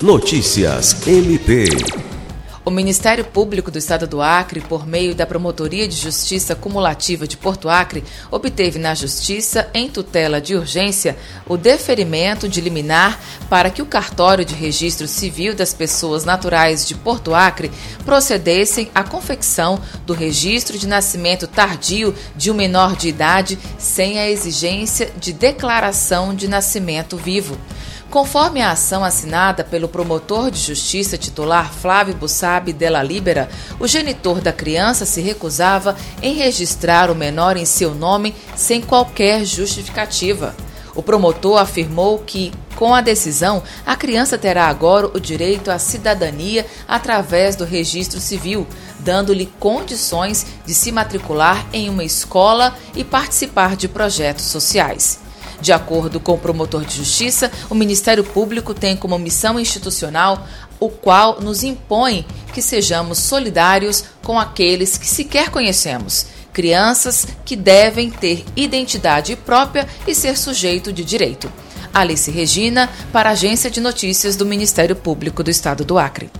Notícias MP. O Ministério Público do Estado do Acre, por meio da Promotoria de Justiça Cumulativa de Porto Acre, obteve na Justiça, em tutela de urgência, o deferimento de liminar para que o cartório de registro civil das pessoas naturais de Porto Acre procedessem à confecção do registro de nascimento tardio de um menor de idade sem a exigência de declaração de nascimento vivo. Conforme a ação assinada pelo promotor de justiça titular Flávio Bussabi Della Libera, o genitor da criança se recusava em registrar o menor em seu nome sem qualquer justificativa. O promotor afirmou que, com a decisão, a criança terá agora o direito à cidadania através do registro civil, dando-lhe condições de se matricular em uma escola e participar de projetos sociais. De acordo com o promotor de justiça, o Ministério Público tem como missão institucional o qual nos impõe que sejamos solidários com aqueles que sequer conhecemos, crianças que devem ter identidade própria e ser sujeito de direito. Alice Regina, para a Agência de Notícias do Ministério Público do Estado do Acre.